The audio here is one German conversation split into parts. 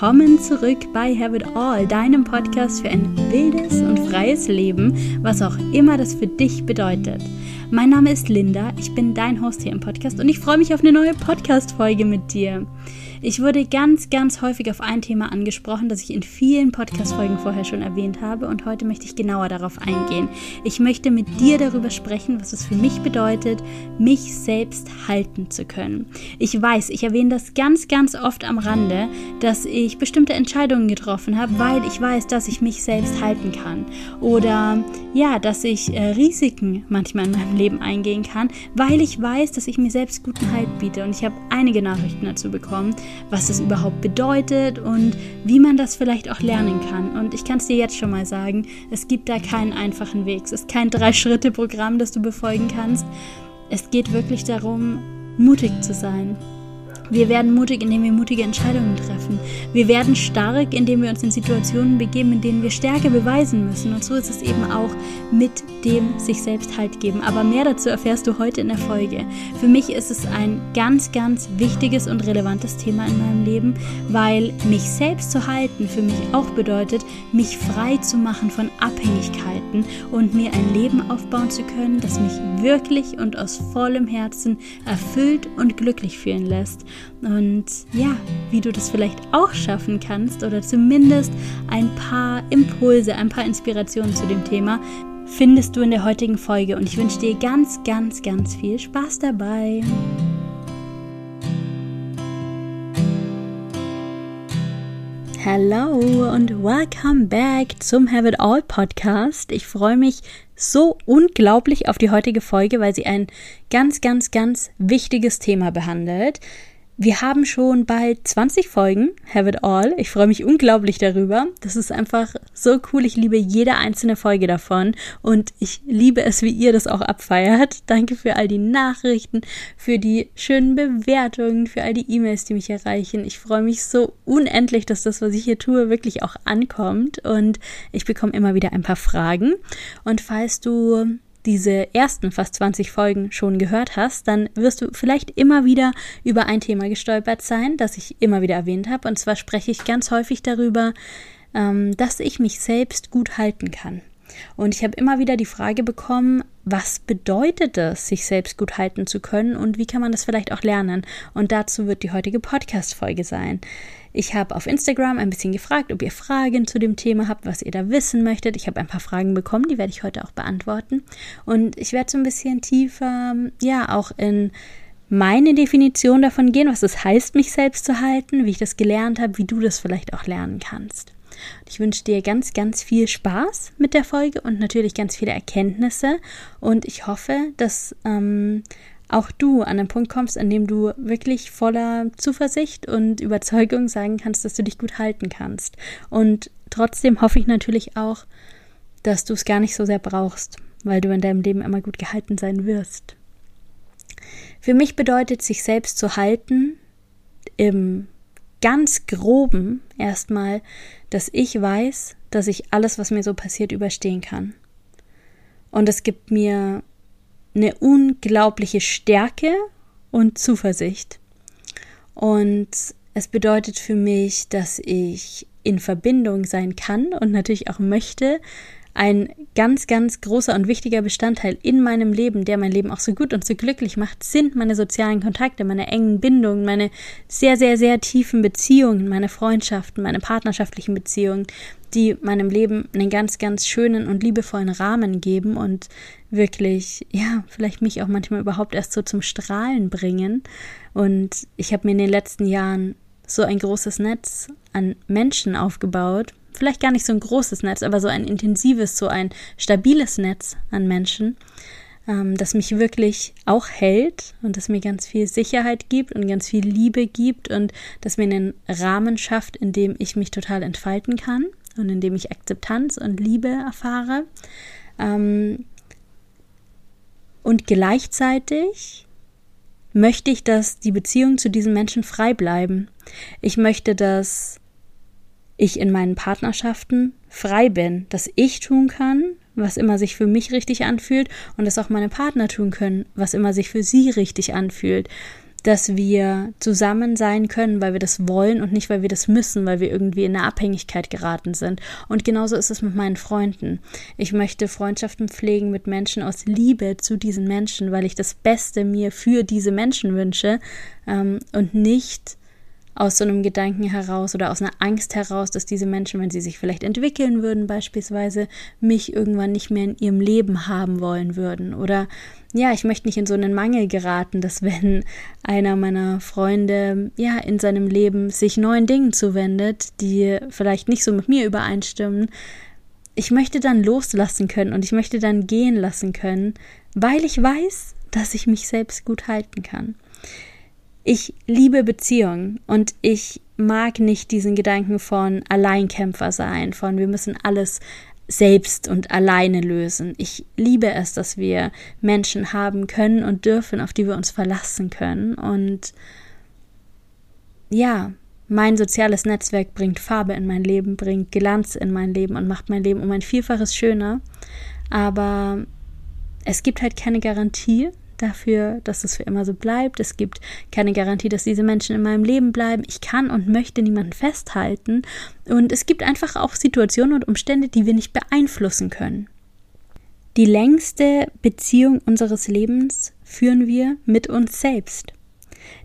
willkommen zurück bei Have It All, deinem Podcast für ein wildes und freies Leben, was auch immer das für dich bedeutet. Mein Name ist Linda, ich bin dein Host hier im Podcast und ich freue mich auf eine neue Podcast-Folge mit dir. Ich wurde ganz, ganz häufig auf ein Thema angesprochen, das ich in vielen Podcast-Folgen vorher schon erwähnt habe und heute möchte ich genauer darauf eingehen. Ich möchte mit dir darüber sprechen, was es für mich bedeutet, mich selbst halten zu können. Ich weiß, ich erwähne das ganz, ganz oft am Rande, dass ich bestimmte Entscheidungen getroffen habe, weil ich weiß, dass ich mich selbst halten kann. Oder ja, dass ich äh, Risiken manchmal in meinem Leben eingehen kann, weil ich weiß, dass ich mir selbst guten Halt biete. Und ich habe einige Nachrichten dazu bekommen, was es überhaupt bedeutet und wie man das vielleicht auch lernen kann. Und ich kann es dir jetzt schon mal sagen, es gibt da keinen einfachen Weg. Es ist kein Drei-Schritte-Programm, das du befolgen kannst. Es geht wirklich darum, mutig zu sein. Wir werden mutig, indem wir mutige Entscheidungen treffen. Wir werden stark, indem wir uns in Situationen begeben, in denen wir Stärke beweisen müssen. Und so ist es eben auch mit dem sich selbst Halt geben. Aber mehr dazu erfährst du heute in der Folge. Für mich ist es ein ganz, ganz wichtiges und relevantes Thema in meinem Leben, weil mich selbst zu halten für mich auch bedeutet, mich frei zu machen von Abhängigkeiten und mir ein Leben aufbauen zu können, das mich wirklich und aus vollem Herzen erfüllt und glücklich fühlen lässt. Und ja, wie du das vielleicht auch schaffen kannst oder zumindest ein paar Impulse, ein paar Inspirationen zu dem Thema, findest du in der heutigen Folge. Und ich wünsche dir ganz, ganz, ganz viel Spaß dabei. Hallo und welcome back zum Have It All Podcast. Ich freue mich so unglaublich auf die heutige Folge, weil sie ein ganz, ganz, ganz wichtiges Thema behandelt. Wir haben schon bald 20 Folgen, Have It All. Ich freue mich unglaublich darüber. Das ist einfach so cool. Ich liebe jede einzelne Folge davon und ich liebe es, wie ihr das auch abfeiert. Danke für all die Nachrichten, für die schönen Bewertungen, für all die E-Mails, die mich erreichen. Ich freue mich so unendlich, dass das, was ich hier tue, wirklich auch ankommt und ich bekomme immer wieder ein paar Fragen. Und falls du diese ersten fast 20 Folgen schon gehört hast, dann wirst du vielleicht immer wieder über ein Thema gestolpert sein, das ich immer wieder erwähnt habe. Und zwar spreche ich ganz häufig darüber, ähm, dass ich mich selbst gut halten kann. Und ich habe immer wieder die Frage bekommen, was bedeutet es, sich selbst gut halten zu können und wie kann man das vielleicht auch lernen? Und dazu wird die heutige Podcast-Folge sein. Ich habe auf Instagram ein bisschen gefragt, ob ihr Fragen zu dem Thema habt, was ihr da wissen möchtet. Ich habe ein paar Fragen bekommen, die werde ich heute auch beantworten. Und ich werde so ein bisschen tiefer, ja, auch in meine Definition davon gehen, was es heißt, mich selbst zu halten, wie ich das gelernt habe, wie du das vielleicht auch lernen kannst. Ich wünsche dir ganz, ganz viel Spaß mit der Folge und natürlich ganz viele Erkenntnisse. Und ich hoffe, dass ähm, auch du an den Punkt kommst, an dem du wirklich voller Zuversicht und Überzeugung sagen kannst, dass du dich gut halten kannst. Und trotzdem hoffe ich natürlich auch, dass du es gar nicht so sehr brauchst, weil du in deinem Leben immer gut gehalten sein wirst. Für mich bedeutet sich selbst zu halten im ganz groben erstmal, dass ich weiß, dass ich alles, was mir so passiert, überstehen kann. Und es gibt mir eine unglaubliche Stärke und Zuversicht. Und es bedeutet für mich, dass ich in Verbindung sein kann und natürlich auch möchte ein ganz, ganz großer und wichtiger Bestandteil in meinem Leben, der mein Leben auch so gut und so glücklich macht, sind meine sozialen Kontakte, meine engen Bindungen, meine sehr, sehr, sehr tiefen Beziehungen, meine Freundschaften, meine partnerschaftlichen Beziehungen, die meinem Leben einen ganz, ganz schönen und liebevollen Rahmen geben und wirklich, ja, vielleicht mich auch manchmal überhaupt erst so zum Strahlen bringen. Und ich habe mir in den letzten Jahren so ein großes Netz an Menschen aufgebaut, vielleicht gar nicht so ein großes Netz, aber so ein intensives, so ein stabiles Netz an Menschen, ähm, das mich wirklich auch hält und das mir ganz viel Sicherheit gibt und ganz viel Liebe gibt und das mir einen Rahmen schafft, in dem ich mich total entfalten kann und in dem ich Akzeptanz und Liebe erfahre. Ähm, und gleichzeitig möchte ich, dass die Beziehungen zu diesen Menschen frei bleiben. Ich möchte, dass ich in meinen Partnerschaften frei bin, dass ich tun kann, was immer sich für mich richtig anfühlt und dass auch meine Partner tun können, was immer sich für sie richtig anfühlt. dass wir zusammen sein können, weil wir das wollen und nicht, weil wir das müssen, weil wir irgendwie in eine Abhängigkeit geraten sind. Und genauso ist es mit meinen Freunden. Ich möchte Freundschaften pflegen mit Menschen aus Liebe zu diesen Menschen, weil ich das Beste mir für diese Menschen wünsche ähm, und nicht aus so einem Gedanken heraus oder aus einer Angst heraus, dass diese Menschen, wenn sie sich vielleicht entwickeln würden, beispielsweise, mich irgendwann nicht mehr in ihrem Leben haben wollen würden. Oder ja, ich möchte nicht in so einen Mangel geraten, dass wenn einer meiner Freunde ja in seinem Leben sich neuen Dingen zuwendet, die vielleicht nicht so mit mir übereinstimmen, ich möchte dann loslassen können und ich möchte dann gehen lassen können, weil ich weiß, dass ich mich selbst gut halten kann. Ich liebe Beziehungen und ich mag nicht diesen Gedanken von Alleinkämpfer sein, von wir müssen alles selbst und alleine lösen. Ich liebe es, dass wir Menschen haben können und dürfen, auf die wir uns verlassen können. Und ja, mein soziales Netzwerk bringt Farbe in mein Leben, bringt Glanz in mein Leben und macht mein Leben um ein Vielfaches schöner. Aber es gibt halt keine Garantie, dafür, dass es für immer so bleibt. Es gibt keine Garantie, dass diese Menschen in meinem Leben bleiben. Ich kann und möchte niemanden festhalten. Und es gibt einfach auch Situationen und Umstände, die wir nicht beeinflussen können. Die längste Beziehung unseres Lebens führen wir mit uns selbst.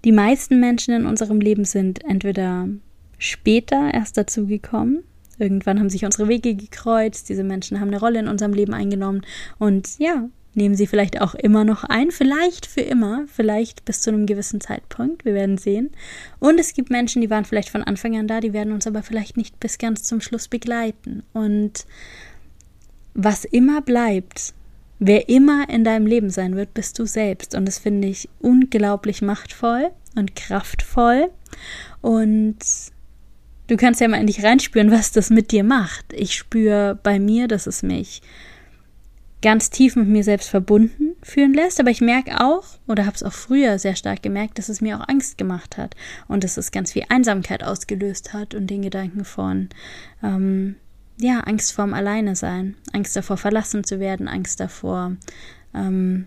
Die meisten Menschen in unserem Leben sind entweder später erst dazugekommen, irgendwann haben sich unsere Wege gekreuzt, diese Menschen haben eine Rolle in unserem Leben eingenommen und ja, nehmen sie vielleicht auch immer noch ein, vielleicht für immer, vielleicht bis zu einem gewissen Zeitpunkt, wir werden sehen. Und es gibt Menschen, die waren vielleicht von Anfang an da, die werden uns aber vielleicht nicht bis ganz zum Schluss begleiten. Und was immer bleibt, wer immer in deinem Leben sein wird, bist du selbst. Und das finde ich unglaublich machtvoll und kraftvoll. Und du kannst ja mal in dich reinspüren, was das mit dir macht. Ich spüre bei mir, dass es mich ganz tief mit mir selbst verbunden fühlen lässt. Aber ich merke auch, oder habe es auch früher sehr stark gemerkt, dass es mir auch Angst gemacht hat und dass es ganz viel Einsamkeit ausgelöst hat und den Gedanken von, ähm, ja, Angst vorm Alleine sein, Angst davor verlassen zu werden, Angst davor ähm,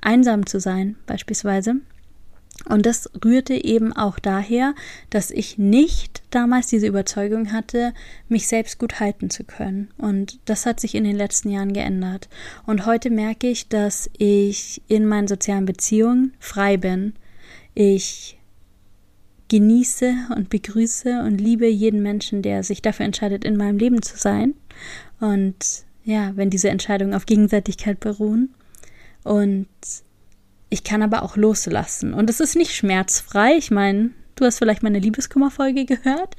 einsam zu sein, beispielsweise. Und das rührte eben auch daher, dass ich nicht damals diese Überzeugung hatte, mich selbst gut halten zu können. Und das hat sich in den letzten Jahren geändert. Und heute merke ich, dass ich in meinen sozialen Beziehungen frei bin. Ich genieße und begrüße und liebe jeden Menschen, der sich dafür entscheidet, in meinem Leben zu sein. Und ja, wenn diese Entscheidungen auf Gegenseitigkeit beruhen. Und ich kann aber auch loslassen. Und es ist nicht schmerzfrei. Ich meine, du hast vielleicht meine Liebeskummerfolge gehört.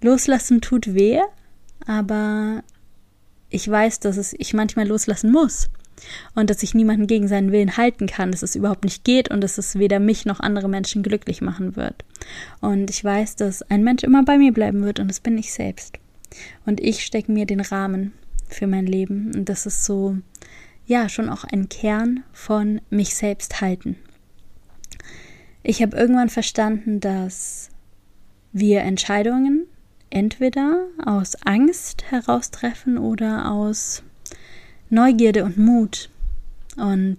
Loslassen tut weh, aber ich weiß, dass es ich manchmal loslassen muss. Und dass ich niemanden gegen seinen Willen halten kann, dass es überhaupt nicht geht und dass es weder mich noch andere Menschen glücklich machen wird. Und ich weiß, dass ein Mensch immer bei mir bleiben wird und das bin ich selbst. Und ich stecke mir den Rahmen für mein Leben. Und das ist so, ja schon auch ein Kern von mich selbst halten. Ich habe irgendwann verstanden, dass wir Entscheidungen entweder aus Angst heraustreffen oder aus Neugierde und Mut. Und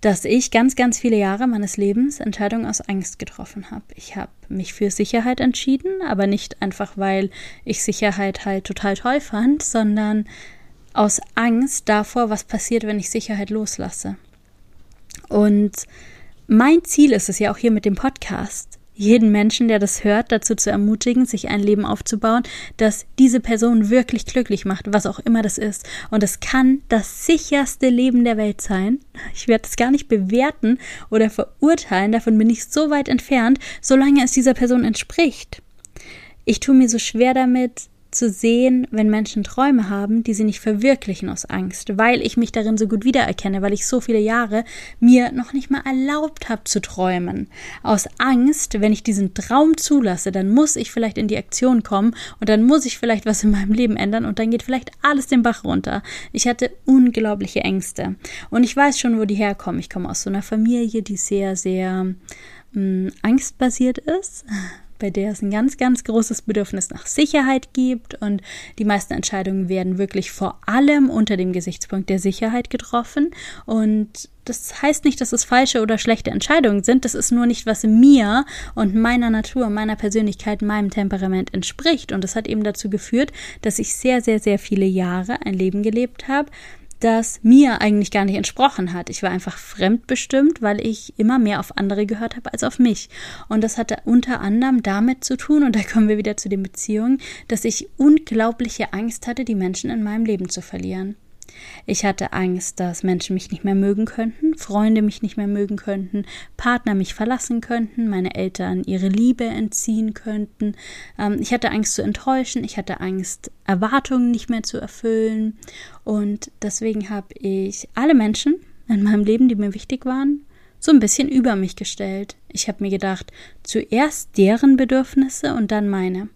dass ich ganz, ganz viele Jahre meines Lebens Entscheidungen aus Angst getroffen habe. Ich habe mich für Sicherheit entschieden, aber nicht einfach, weil ich Sicherheit halt total toll fand, sondern aus Angst davor, was passiert, wenn ich Sicherheit loslasse. Und mein Ziel ist es ja auch hier mit dem Podcast, jeden Menschen, der das hört, dazu zu ermutigen, sich ein Leben aufzubauen, das diese Person wirklich glücklich macht, was auch immer das ist. Und es kann das sicherste Leben der Welt sein. Ich werde es gar nicht bewerten oder verurteilen, davon bin ich so weit entfernt, solange es dieser Person entspricht. Ich tue mir so schwer damit, zu sehen, wenn Menschen Träume haben, die sie nicht verwirklichen aus Angst, weil ich mich darin so gut wiedererkenne, weil ich so viele Jahre mir noch nicht mal erlaubt habe zu träumen. Aus Angst, wenn ich diesen Traum zulasse, dann muss ich vielleicht in die Aktion kommen und dann muss ich vielleicht was in meinem Leben ändern und dann geht vielleicht alles den Bach runter. Ich hatte unglaubliche Ängste und ich weiß schon, wo die herkommen. Ich komme aus so einer Familie, die sehr, sehr mh, mm, angstbasiert ist bei der es ein ganz, ganz großes Bedürfnis nach Sicherheit gibt und die meisten Entscheidungen werden wirklich vor allem unter dem Gesichtspunkt der Sicherheit getroffen und das heißt nicht, dass es falsche oder schlechte Entscheidungen sind. Das ist nur nicht, was mir und meiner Natur, meiner Persönlichkeit, meinem Temperament entspricht. Und das hat eben dazu geführt, dass ich sehr, sehr, sehr viele Jahre ein Leben gelebt habe, das mir eigentlich gar nicht entsprochen hat. Ich war einfach fremdbestimmt, weil ich immer mehr auf andere gehört habe als auf mich. Und das hatte unter anderem damit zu tun, und da kommen wir wieder zu den Beziehungen, dass ich unglaubliche Angst hatte, die Menschen in meinem Leben zu verlieren. Ich hatte Angst, dass Menschen mich nicht mehr mögen könnten, Freunde mich nicht mehr mögen könnten, Partner mich verlassen könnten, meine Eltern ihre Liebe entziehen könnten. Ähm, ich hatte Angst zu enttäuschen, ich hatte Angst, Erwartungen nicht mehr zu erfüllen. Und deswegen habe ich alle Menschen in meinem Leben, die mir wichtig waren, so ein bisschen über mich gestellt. Ich habe mir gedacht, zuerst deren Bedürfnisse und dann meine.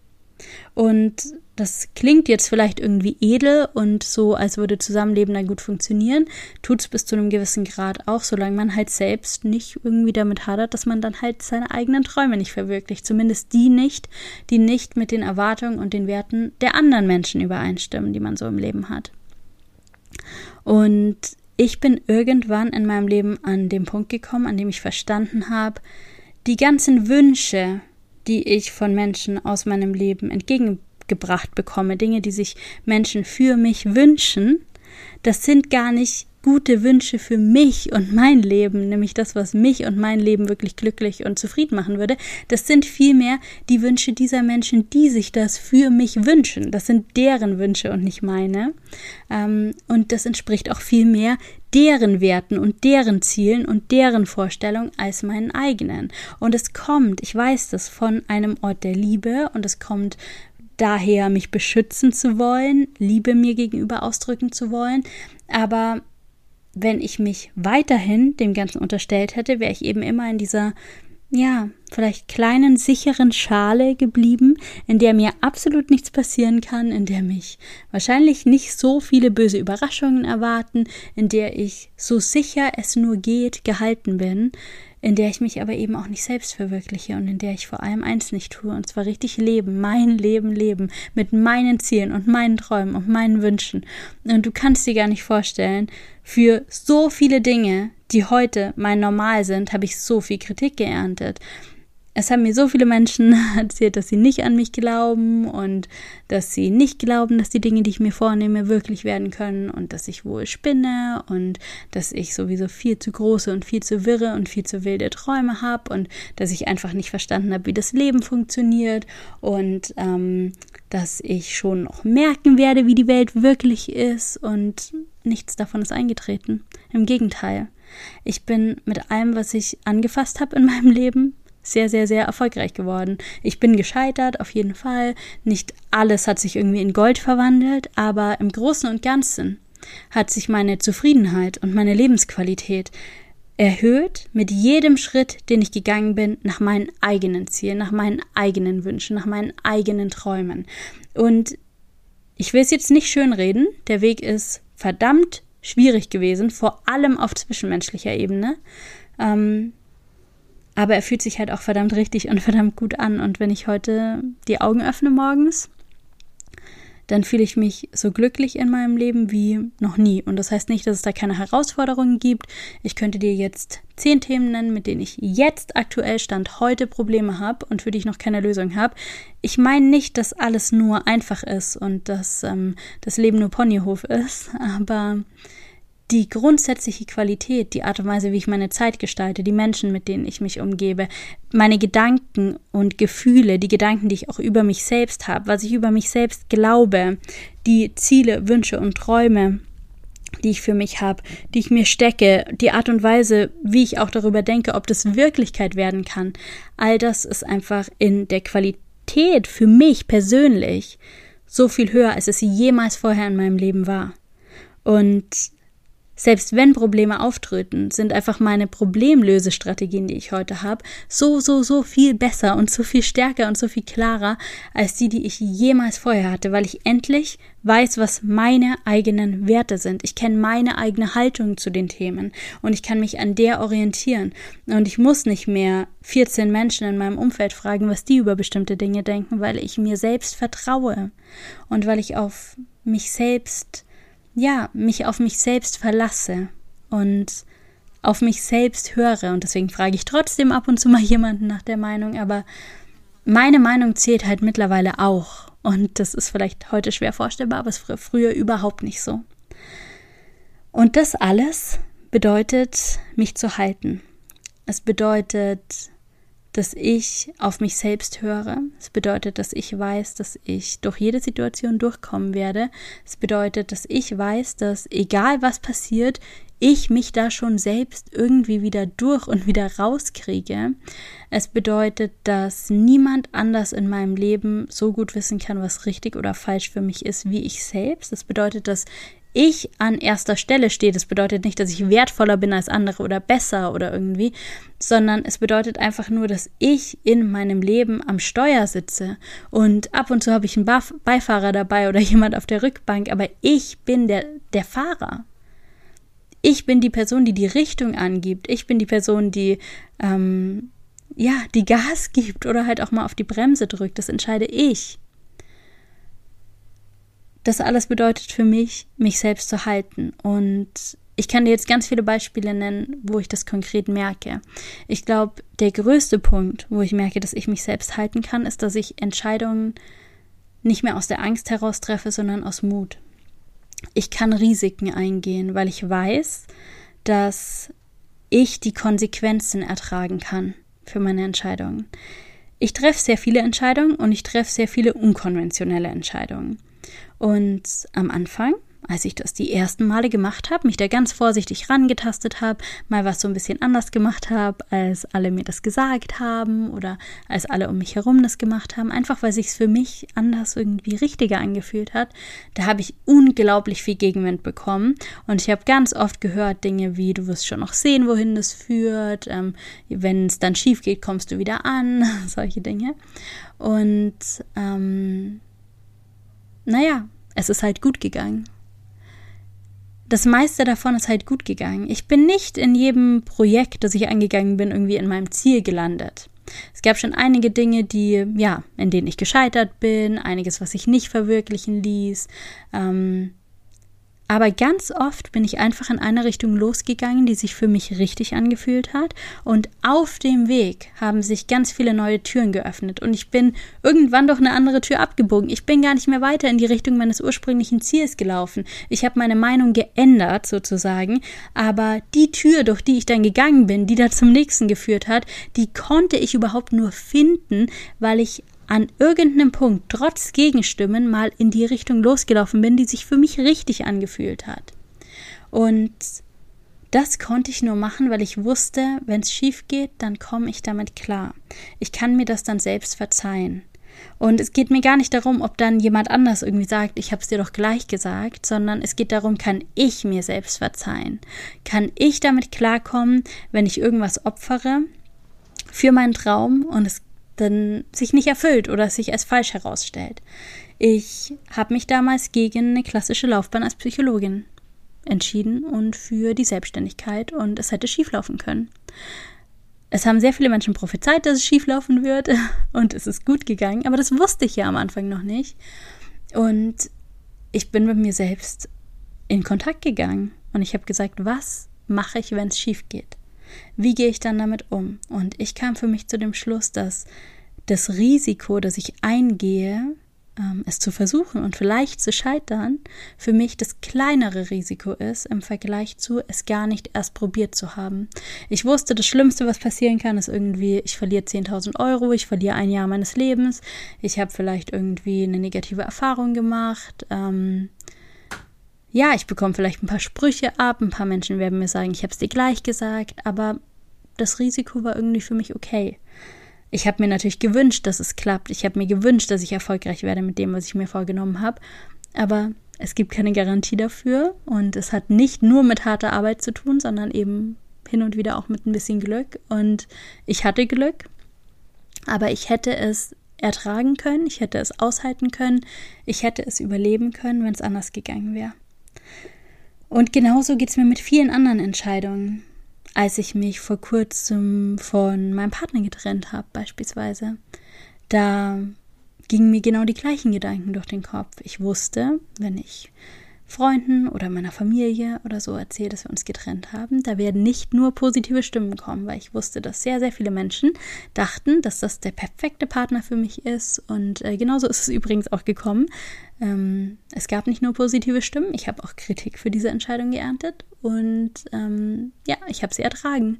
Und das klingt jetzt vielleicht irgendwie edel und so, als würde Zusammenleben dann gut funktionieren. Tut es bis zu einem gewissen Grad auch, solange man halt selbst nicht irgendwie damit hadert, dass man dann halt seine eigenen Träume nicht verwirklicht. Zumindest die nicht, die nicht mit den Erwartungen und den Werten der anderen Menschen übereinstimmen, die man so im Leben hat. Und ich bin irgendwann in meinem Leben an dem Punkt gekommen, an dem ich verstanden habe, die ganzen Wünsche, die ich von Menschen aus meinem Leben entgegengebracht bekomme, Dinge, die sich Menschen für mich wünschen, das sind gar nicht gute Wünsche für mich und mein Leben, nämlich das, was mich und mein Leben wirklich glücklich und zufrieden machen würde, das sind vielmehr die Wünsche dieser Menschen, die sich das für mich wünschen. Das sind deren Wünsche und nicht meine. Ähm, und das entspricht auch vielmehr deren Werten und deren Zielen und deren Vorstellungen als meinen eigenen. Und es kommt, ich weiß das, von einem Ort der Liebe und es kommt daher, mich beschützen zu wollen, Liebe mir gegenüber ausdrücken zu wollen. Aber wenn ich mich weiterhin dem Ganzen unterstellt hätte, wäre ich eben immer in dieser, ja, vielleicht kleinen, sicheren Schale geblieben, in der mir absolut nichts passieren kann, in der mich wahrscheinlich nicht so viele böse Überraschungen erwarten, in der ich so sicher es nur geht gehalten bin, in der ich mich aber eben auch nicht selbst verwirkliche und in der ich vor allem eins nicht tue, und zwar richtig leben, mein Leben leben, mit meinen Zielen und meinen Träumen und meinen Wünschen. Und du kannst dir gar nicht vorstellen, für so viele Dinge, die heute mein Normal sind, habe ich so viel Kritik geerntet es haben mir so viele Menschen erzählt, dass sie nicht an mich glauben und dass sie nicht glauben, dass die Dinge, die ich mir vornehme, wirklich werden können und dass ich wohl spinne und dass ich sowieso viel zu große und viel zu wirre und viel zu wilde Träume habe und dass ich einfach nicht verstanden habe, wie das Leben funktioniert und ähm, dass ich schon noch merken werde, wie die Welt wirklich ist und nichts davon ist eingetreten. Im Gegenteil. Ich bin mit allem, was ich angefasst habe in meinem Leben, sehr, sehr, sehr erfolgreich geworden. Ich bin gescheitert, auf jeden Fall. Nicht alles hat sich irgendwie in Gold verwandelt, aber im Großen und Ganzen hat sich meine Zufriedenheit und meine Lebensqualität erhöht mit jedem Schritt, den ich gegangen bin, nach meinen eigenen Zielen, nach meinen eigenen Wünschen, nach meinen eigenen Träumen. Und ich will es jetzt nicht schönreden, der Weg ist verdammt schwierig gewesen, vor allem auf zwischenmenschlicher Ebene. Ähm, aber er fühlt sich halt auch verdammt richtig und verdammt gut an. Und wenn ich heute die Augen öffne morgens, dann fühle ich mich so glücklich in meinem Leben wie noch nie. Und das heißt nicht, dass es da keine Herausforderungen gibt. Ich könnte dir jetzt zehn Themen nennen, mit denen ich jetzt aktuell Stand heute Probleme habe und für die ich noch keine Lösung habe. Ich meine nicht, dass alles nur einfach ist und dass ähm, das Leben nur Ponyhof ist, aber die grundsätzliche Qualität, die Art und Weise, wie ich meine Zeit gestalte, die Menschen, mit denen ich mich umgebe, meine Gedanken und Gefühle, die Gedanken, die ich auch über mich selbst habe, was ich über mich selbst glaube, die Ziele, Wünsche und Träume, die ich für mich habe, die ich mir stecke, die Art und Weise, wie ich auch darüber denke, ob das Wirklichkeit werden kann, all das ist einfach in der Qualität für mich persönlich so viel höher, als es jemals vorher in meinem Leben war. Und selbst wenn Probleme auftreten, sind einfach meine Problemlösestrategien, die ich heute habe, so, so, so viel besser und so viel stärker und so viel klarer als die, die ich jemals vorher hatte, weil ich endlich weiß, was meine eigenen Werte sind. Ich kenne meine eigene Haltung zu den Themen und ich kann mich an der orientieren. Und ich muss nicht mehr 14 Menschen in meinem Umfeld fragen, was die über bestimmte Dinge denken, weil ich mir selbst vertraue und weil ich auf mich selbst ja, mich auf mich selbst verlasse und auf mich selbst höre. Und deswegen frage ich trotzdem ab und zu mal jemanden nach der Meinung, aber meine Meinung zählt halt mittlerweile auch. Und das ist vielleicht heute schwer vorstellbar, aber es war früher überhaupt nicht so. Und das alles bedeutet, mich zu halten. Es bedeutet, dass ich auf mich selbst höre. Es bedeutet, dass ich weiß, dass ich durch jede Situation durchkommen werde. Es bedeutet, dass ich weiß, dass egal was passiert, ich mich da schon selbst irgendwie wieder durch und wieder rauskriege. Es bedeutet, dass niemand anders in meinem Leben so gut wissen kann, was richtig oder falsch für mich ist, wie ich selbst. Es bedeutet, dass ich an erster Stelle stehe. Das bedeutet nicht, dass ich wertvoller bin als andere oder besser oder irgendwie, sondern es bedeutet einfach nur, dass ich in meinem Leben am Steuer sitze und ab und zu habe ich einen Beifahrer dabei oder jemand auf der Rückbank, aber ich bin der, der Fahrer. Ich bin die Person, die die Richtung angibt. Ich bin die Person, die ähm, ja die Gas gibt oder halt auch mal auf die Bremse drückt. Das entscheide ich. Das alles bedeutet für mich, mich selbst zu halten. Und ich kann dir jetzt ganz viele Beispiele nennen, wo ich das konkret merke. Ich glaube, der größte Punkt, wo ich merke, dass ich mich selbst halten kann, ist, dass ich Entscheidungen nicht mehr aus der Angst heraus treffe, sondern aus Mut. Ich kann Risiken eingehen, weil ich weiß, dass ich die Konsequenzen ertragen kann für meine Entscheidungen. Ich treffe sehr viele Entscheidungen und ich treffe sehr viele unkonventionelle Entscheidungen. Und am Anfang, als ich das die ersten Male gemacht habe, mich da ganz vorsichtig rangetastet habe, mal was so ein bisschen anders gemacht habe, als alle mir das gesagt haben oder als alle um mich herum das gemacht haben, einfach weil sich es für mich anders irgendwie richtiger angefühlt hat, da habe ich unglaublich viel Gegenwind bekommen. Und ich habe ganz oft gehört Dinge wie du wirst schon noch sehen, wohin das führt, ähm, wenn es dann schief geht, kommst du wieder an, solche Dinge. Und ähm, naja, es ist halt gut gegangen. Das meiste davon ist halt gut gegangen. Ich bin nicht in jedem Projekt, das ich angegangen bin, irgendwie in meinem Ziel gelandet. Es gab schon einige Dinge, die, ja, in denen ich gescheitert bin, einiges, was sich nicht verwirklichen ließ. Ähm, aber ganz oft bin ich einfach in eine Richtung losgegangen, die sich für mich richtig angefühlt hat. Und auf dem Weg haben sich ganz viele neue Türen geöffnet. Und ich bin irgendwann durch eine andere Tür abgebogen. Ich bin gar nicht mehr weiter in die Richtung meines ursprünglichen Ziels gelaufen. Ich habe meine Meinung geändert, sozusagen. Aber die Tür, durch die ich dann gegangen bin, die da zum nächsten geführt hat, die konnte ich überhaupt nur finden, weil ich an irgendeinem Punkt trotz Gegenstimmen mal in die Richtung losgelaufen bin, die sich für mich richtig angefühlt hat. Und das konnte ich nur machen, weil ich wusste, wenn es schief geht, dann komme ich damit klar. Ich kann mir das dann selbst verzeihen. Und es geht mir gar nicht darum, ob dann jemand anders irgendwie sagt, ich habe es dir doch gleich gesagt, sondern es geht darum, kann ich mir selbst verzeihen? Kann ich damit klarkommen, wenn ich irgendwas opfere für meinen Traum und es dann sich nicht erfüllt oder sich als falsch herausstellt. Ich habe mich damals gegen eine klassische Laufbahn als Psychologin entschieden und für die Selbstständigkeit und es hätte schieflaufen können. Es haben sehr viele Menschen prophezeit, dass es schieflaufen wird und es ist gut gegangen, aber das wusste ich ja am Anfang noch nicht. Und ich bin mit mir selbst in Kontakt gegangen und ich habe gesagt, was mache ich, wenn es schief geht? Wie gehe ich dann damit um? Und ich kam für mich zu dem Schluss, dass das Risiko, das ich eingehe, ähm, es zu versuchen und vielleicht zu scheitern, für mich das kleinere Risiko ist im Vergleich zu es gar nicht erst probiert zu haben. Ich wusste, das Schlimmste, was passieren kann, ist irgendwie, ich verliere 10.000 Euro, ich verliere ein Jahr meines Lebens, ich habe vielleicht irgendwie eine negative Erfahrung gemacht. Ähm, ja, ich bekomme vielleicht ein paar Sprüche ab, ein paar Menschen werden mir sagen, ich habe es dir gleich gesagt, aber das Risiko war irgendwie für mich okay. Ich habe mir natürlich gewünscht, dass es klappt. Ich habe mir gewünscht, dass ich erfolgreich werde mit dem, was ich mir vorgenommen habe. Aber es gibt keine Garantie dafür und es hat nicht nur mit harter Arbeit zu tun, sondern eben hin und wieder auch mit ein bisschen Glück. Und ich hatte Glück, aber ich hätte es ertragen können, ich hätte es aushalten können, ich hätte es überleben können, wenn es anders gegangen wäre. Und genauso geht es mir mit vielen anderen Entscheidungen. Als ich mich vor kurzem von meinem Partner getrennt habe, beispielsweise, da gingen mir genau die gleichen Gedanken durch den Kopf. Ich wusste, wenn ich Freunden oder meiner Familie oder so erzähle, dass wir uns getrennt haben, da werden nicht nur positive Stimmen kommen, weil ich wusste, dass sehr, sehr viele Menschen dachten, dass das der perfekte Partner für mich ist. Und äh, genauso ist es übrigens auch gekommen. Ähm, es gab nicht nur positive Stimmen, ich habe auch Kritik für diese Entscheidung geerntet und ähm, ja, ich habe sie ertragen,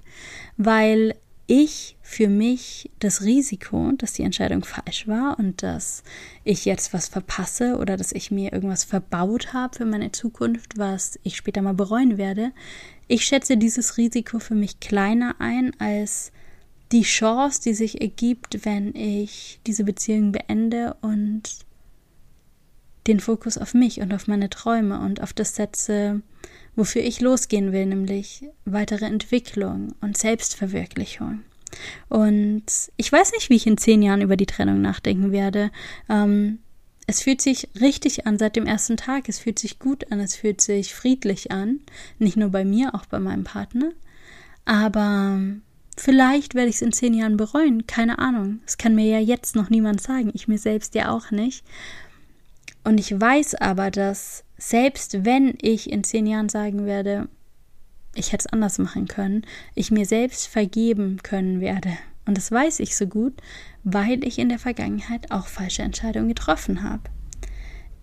weil ich für mich das Risiko, dass die Entscheidung falsch war und dass ich jetzt was verpasse oder dass ich mir irgendwas verbaut habe für meine Zukunft, was ich später mal bereuen werde, ich schätze dieses Risiko für mich kleiner ein als die Chance, die sich ergibt, wenn ich diese Beziehung beende und den Fokus auf mich und auf meine Träume und auf das setze, wofür ich losgehen will, nämlich weitere Entwicklung und Selbstverwirklichung. Und ich weiß nicht, wie ich in zehn Jahren über die Trennung nachdenken werde. Ähm, es fühlt sich richtig an seit dem ersten Tag. Es fühlt sich gut an, es fühlt sich friedlich an. Nicht nur bei mir, auch bei meinem Partner. Aber vielleicht werde ich es in zehn Jahren bereuen. Keine Ahnung. Das kann mir ja jetzt noch niemand sagen. Ich mir selbst ja auch nicht. Und ich weiß aber, dass selbst wenn ich in zehn Jahren sagen werde, ich hätte es anders machen können, ich mir selbst vergeben können werde. Und das weiß ich so gut, weil ich in der Vergangenheit auch falsche Entscheidungen getroffen habe.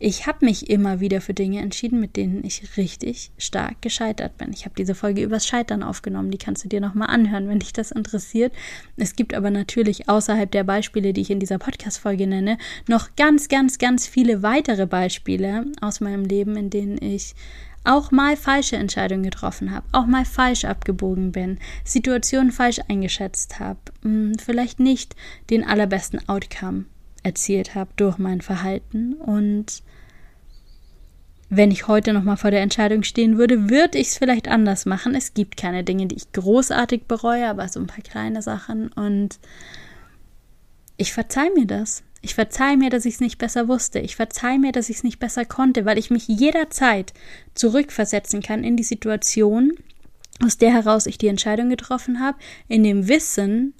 Ich habe mich immer wieder für Dinge entschieden, mit denen ich richtig stark gescheitert bin. Ich habe diese Folge übers Scheitern aufgenommen, die kannst du dir nochmal anhören, wenn dich das interessiert. Es gibt aber natürlich außerhalb der Beispiele, die ich in dieser Podcast-Folge nenne, noch ganz, ganz, ganz viele weitere Beispiele aus meinem Leben, in denen ich auch mal falsche Entscheidungen getroffen habe, auch mal falsch abgebogen bin, Situationen falsch eingeschätzt habe, hm, vielleicht nicht den allerbesten Outcome erzielt habe durch mein Verhalten und wenn ich heute noch mal vor der Entscheidung stehen würde, würde ich es vielleicht anders machen. Es gibt keine Dinge, die ich großartig bereue, aber so ein paar kleine Sachen und ich verzeih mir das. Ich verzeih mir, dass ich es nicht besser wusste. Ich verzeih mir, dass ich es nicht besser konnte, weil ich mich jederzeit zurückversetzen kann in die Situation, aus der heraus ich die Entscheidung getroffen habe, in dem Wissen,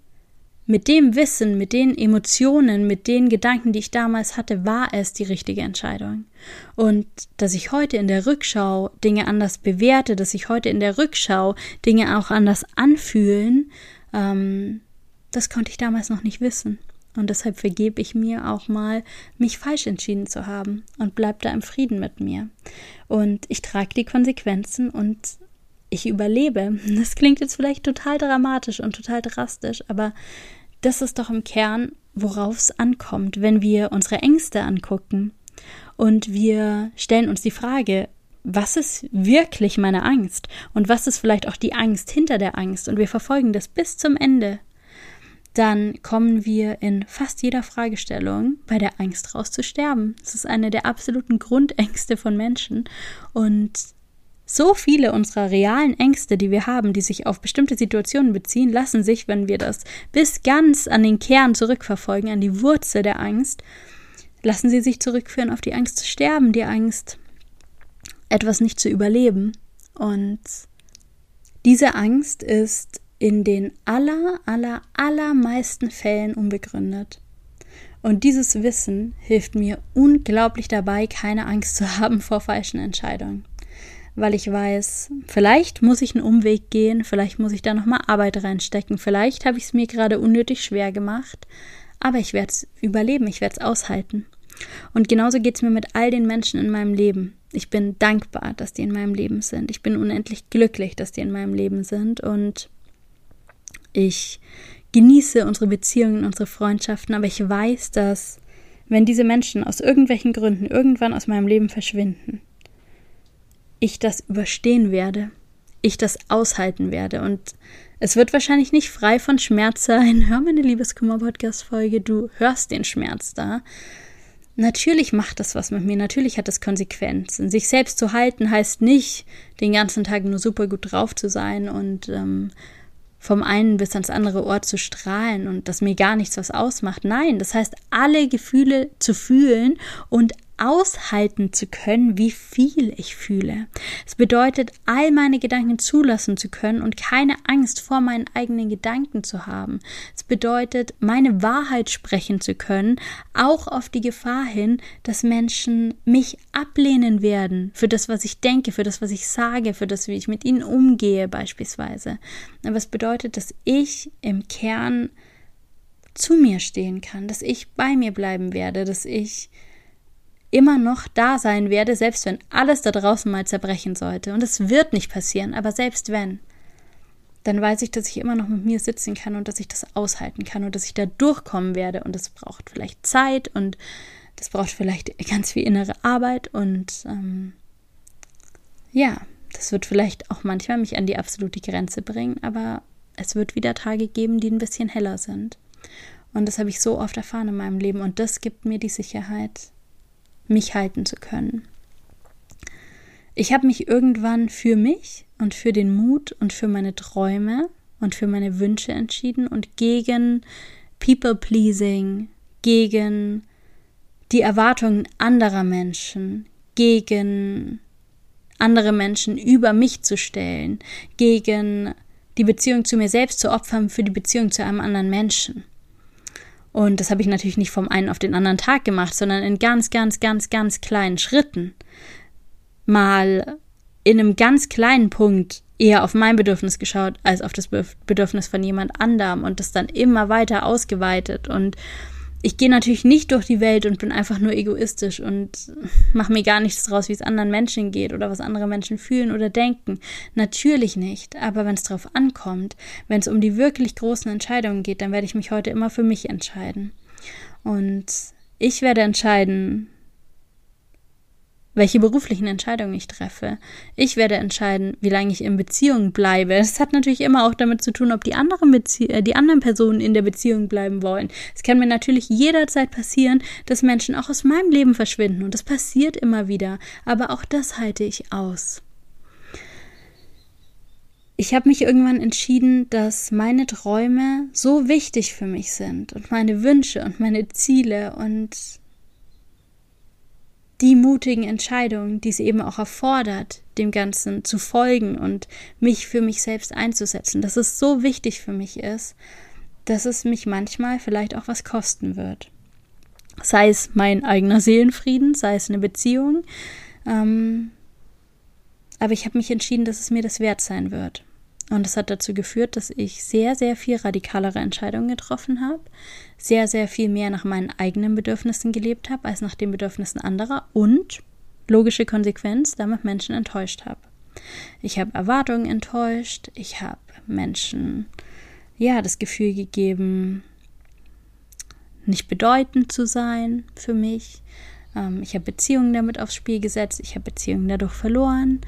mit dem Wissen, mit den Emotionen, mit den Gedanken, die ich damals hatte, war es die richtige Entscheidung. Und dass ich heute in der Rückschau Dinge anders bewerte, dass ich heute in der Rückschau Dinge auch anders anfühlen, ähm, das konnte ich damals noch nicht wissen. Und deshalb vergebe ich mir auch mal, mich falsch entschieden zu haben und bleib da im Frieden mit mir. Und ich trage die Konsequenzen und ich überlebe. Das klingt jetzt vielleicht total dramatisch und total drastisch, aber das ist doch im Kern, worauf es ankommt, wenn wir unsere Ängste angucken. Und wir stellen uns die Frage, was ist wirklich meine Angst? Und was ist vielleicht auch die Angst hinter der Angst? Und wir verfolgen das bis zum Ende. Dann kommen wir in fast jeder Fragestellung bei der Angst raus zu sterben. Das ist eine der absoluten Grundängste von Menschen. Und so viele unserer realen Ängste, die wir haben, die sich auf bestimmte Situationen beziehen, lassen sich, wenn wir das bis ganz an den Kern zurückverfolgen, an die Wurzel der Angst, lassen sie sich zurückführen auf die Angst zu sterben, die Angst, etwas nicht zu überleben. Und diese Angst ist in den aller, aller, allermeisten Fällen unbegründet. Und dieses Wissen hilft mir unglaublich dabei, keine Angst zu haben vor falschen Entscheidungen weil ich weiß, vielleicht muss ich einen Umweg gehen, vielleicht muss ich da nochmal Arbeit reinstecken, vielleicht habe ich es mir gerade unnötig schwer gemacht, aber ich werde es überleben, ich werde es aushalten. Und genauso geht es mir mit all den Menschen in meinem Leben. Ich bin dankbar, dass die in meinem Leben sind. Ich bin unendlich glücklich, dass die in meinem Leben sind. Und ich genieße unsere Beziehungen, unsere Freundschaften, aber ich weiß, dass wenn diese Menschen aus irgendwelchen Gründen irgendwann aus meinem Leben verschwinden, ich das überstehen werde, ich das aushalten werde. Und es wird wahrscheinlich nicht frei von Schmerz sein. Hör meine Liebeskummer-Podcast-Folge, du hörst den Schmerz da. natürlich macht das was mit mir, natürlich hat das Konsequenzen. Sich selbst zu halten heißt nicht, den ganzen Tag nur super gut drauf zu sein und ähm, vom einen bis ans andere Ort zu strahlen und dass mir gar nichts was ausmacht. Nein, das heißt, alle Gefühle zu fühlen und aushalten zu können, wie viel ich fühle. Es bedeutet, all meine Gedanken zulassen zu können und keine Angst vor meinen eigenen Gedanken zu haben. Es bedeutet, meine Wahrheit sprechen zu können, auch auf die Gefahr hin, dass Menschen mich ablehnen werden für das, was ich denke, für das, was ich sage, für das, wie ich mit ihnen umgehe beispielsweise. Aber es bedeutet, dass ich im Kern zu mir stehen kann, dass ich bei mir bleiben werde, dass ich immer noch da sein werde, selbst wenn alles da draußen mal zerbrechen sollte. Und es wird nicht passieren, aber selbst wenn, dann weiß ich, dass ich immer noch mit mir sitzen kann und dass ich das aushalten kann und dass ich da durchkommen werde. Und es braucht vielleicht Zeit und das braucht vielleicht ganz viel innere Arbeit und ähm, ja, das wird vielleicht auch manchmal mich an die absolute Grenze bringen, aber es wird wieder Tage geben, die ein bisschen heller sind. Und das habe ich so oft erfahren in meinem Leben und das gibt mir die Sicherheit, mich halten zu können. Ich habe mich irgendwann für mich und für den Mut und für meine Träume und für meine Wünsche entschieden und gegen People-Pleasing, gegen die Erwartungen anderer Menschen, gegen andere Menschen über mich zu stellen, gegen die Beziehung zu mir selbst zu opfern für die Beziehung zu einem anderen Menschen. Und das habe ich natürlich nicht vom einen auf den anderen Tag gemacht, sondern in ganz, ganz, ganz, ganz kleinen Schritten. Mal in einem ganz kleinen Punkt eher auf mein Bedürfnis geschaut als auf das Bedürfnis von jemand anderem und das dann immer weiter ausgeweitet und ich gehe natürlich nicht durch die Welt und bin einfach nur egoistisch und mache mir gar nichts draus, wie es anderen Menschen geht oder was andere Menschen fühlen oder denken. Natürlich nicht. Aber wenn es darauf ankommt, wenn es um die wirklich großen Entscheidungen geht, dann werde ich mich heute immer für mich entscheiden. Und ich werde entscheiden, welche beruflichen Entscheidungen ich treffe. Ich werde entscheiden, wie lange ich in Beziehung bleibe. Es hat natürlich immer auch damit zu tun, ob die anderen, Bezie äh, die anderen Personen in der Beziehung bleiben wollen. Es kann mir natürlich jederzeit passieren, dass Menschen auch aus meinem Leben verschwinden und das passiert immer wieder. Aber auch das halte ich aus. Ich habe mich irgendwann entschieden, dass meine Träume so wichtig für mich sind und meine Wünsche und meine Ziele und die mutigen Entscheidungen, die es eben auch erfordert, dem Ganzen zu folgen und mich für mich selbst einzusetzen, dass es so wichtig für mich ist, dass es mich manchmal vielleicht auch was kosten wird. Sei es mein eigener Seelenfrieden, sei es eine Beziehung. Ähm, aber ich habe mich entschieden, dass es mir das wert sein wird. Und das hat dazu geführt, dass ich sehr, sehr viel radikalere Entscheidungen getroffen habe, sehr, sehr viel mehr nach meinen eigenen Bedürfnissen gelebt habe, als nach den Bedürfnissen anderer und, logische Konsequenz, damit Menschen enttäuscht habe. Ich habe Erwartungen enttäuscht, ich habe Menschen, ja, das Gefühl gegeben, nicht bedeutend zu sein für mich. Ähm, ich habe Beziehungen damit aufs Spiel gesetzt, ich habe Beziehungen dadurch verloren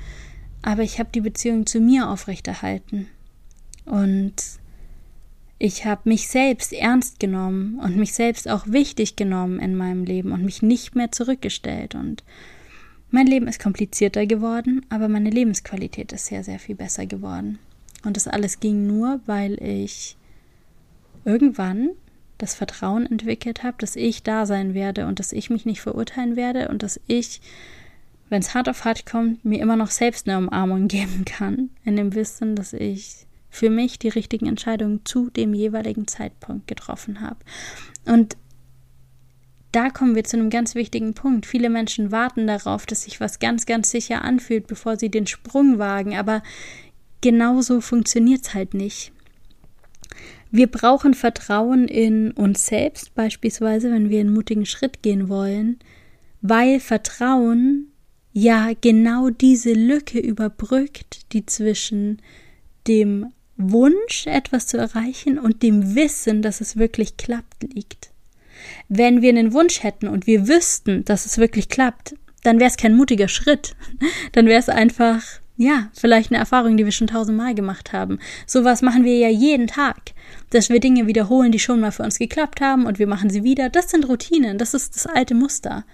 aber ich habe die Beziehung zu mir aufrechterhalten. Und ich habe mich selbst ernst genommen und mich selbst auch wichtig genommen in meinem Leben und mich nicht mehr zurückgestellt. Und mein Leben ist komplizierter geworden, aber meine Lebensqualität ist sehr, sehr viel besser geworden. Und das alles ging nur, weil ich irgendwann das Vertrauen entwickelt habe, dass ich da sein werde und dass ich mich nicht verurteilen werde und dass ich wenn es hart auf hart kommt, mir immer noch selbst eine Umarmung geben kann, in dem Wissen, dass ich für mich die richtigen Entscheidungen zu dem jeweiligen Zeitpunkt getroffen habe. Und da kommen wir zu einem ganz wichtigen Punkt. Viele Menschen warten darauf, dass sich was ganz, ganz sicher anfühlt, bevor sie den Sprung wagen, aber genauso funktioniert es halt nicht. Wir brauchen Vertrauen in uns selbst, beispielsweise, wenn wir einen mutigen Schritt gehen wollen, weil Vertrauen ja genau diese Lücke überbrückt, die zwischen dem Wunsch, etwas zu erreichen und dem Wissen, dass es wirklich klappt, liegt. Wenn wir einen Wunsch hätten und wir wüssten, dass es wirklich klappt, dann wäre es kein mutiger Schritt. Dann wäre es einfach ja, vielleicht eine Erfahrung, die wir schon tausendmal gemacht haben. Sowas machen wir ja jeden Tag. Dass wir Dinge wiederholen, die schon mal für uns geklappt haben und wir machen sie wieder. Das sind Routinen. Das ist das alte Muster.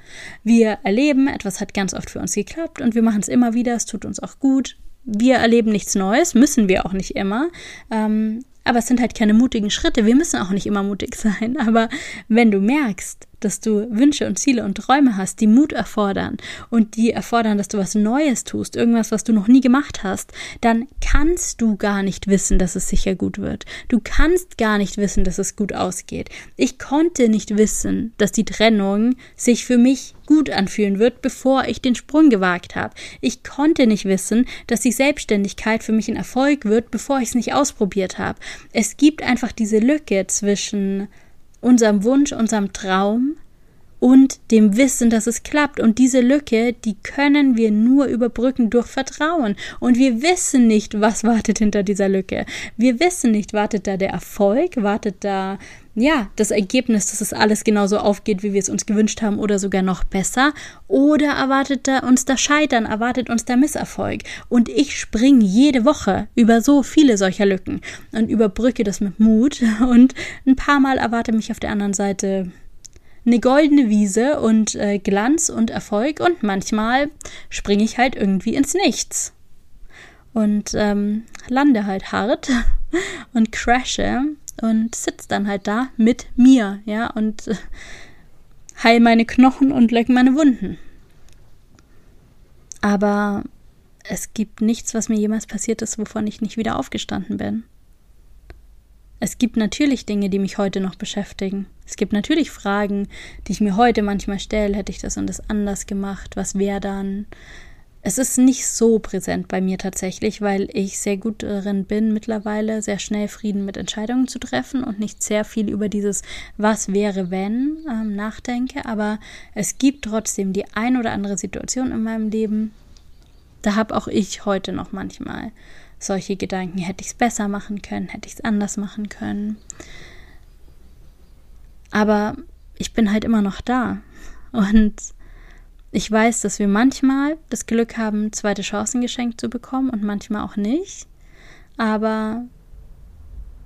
Wir erleben, etwas hat ganz oft für uns geklappt und wir machen es immer wieder. Es tut uns auch gut. Wir erleben nichts Neues, müssen wir auch nicht immer. Ähm, aber es sind halt keine mutigen Schritte. Wir müssen auch nicht immer mutig sein. Aber wenn du merkst, dass du Wünsche und Ziele und Träume hast, die Mut erfordern und die erfordern, dass du was Neues tust, irgendwas, was du noch nie gemacht hast, dann kannst du gar nicht wissen, dass es sicher gut wird. Du kannst gar nicht wissen, dass es gut ausgeht. Ich konnte nicht wissen, dass die Trennung sich für mich gut anfühlen wird, bevor ich den Sprung gewagt habe. Ich konnte nicht wissen, dass die Selbstständigkeit für mich ein Erfolg wird, bevor ich es nicht ausprobiert habe. Es gibt einfach diese Lücke zwischen unserem Wunsch, unserem Traum und dem Wissen, dass es klappt. Und diese Lücke, die können wir nur überbrücken durch Vertrauen. Und wir wissen nicht, was wartet hinter dieser Lücke. Wir wissen nicht, wartet da der Erfolg, wartet da ja, das Ergebnis, dass es alles genauso aufgeht, wie wir es uns gewünscht haben oder sogar noch besser. Oder erwartet da uns das Scheitern, erwartet uns der Misserfolg. Und ich springe jede Woche über so viele solcher Lücken und überbrücke das mit Mut. Und ein paar Mal erwarte mich auf der anderen Seite eine goldene Wiese und äh, Glanz und Erfolg. Und manchmal springe ich halt irgendwie ins Nichts. Und ähm, lande halt hart und crashe und sitze dann halt da mit mir, ja, und äh, heil meine Knochen und leck meine Wunden. Aber es gibt nichts, was mir jemals passiert ist, wovon ich nicht wieder aufgestanden bin. Es gibt natürlich Dinge, die mich heute noch beschäftigen. Es gibt natürlich Fragen, die ich mir heute manchmal stelle, hätte ich das und das anders gemacht, was wäre dann? Es ist nicht so präsent bei mir tatsächlich, weil ich sehr gut darin bin, mittlerweile sehr schnell Frieden mit Entscheidungen zu treffen und nicht sehr viel über dieses Was wäre wenn ähm, nachdenke. Aber es gibt trotzdem die ein oder andere Situation in meinem Leben, da habe auch ich heute noch manchmal solche Gedanken. Hätte ich es besser machen können? Hätte ich es anders machen können? Aber ich bin halt immer noch da. Und ich weiß, dass wir manchmal das Glück haben, zweite Chancen geschenkt zu bekommen und manchmal auch nicht. Aber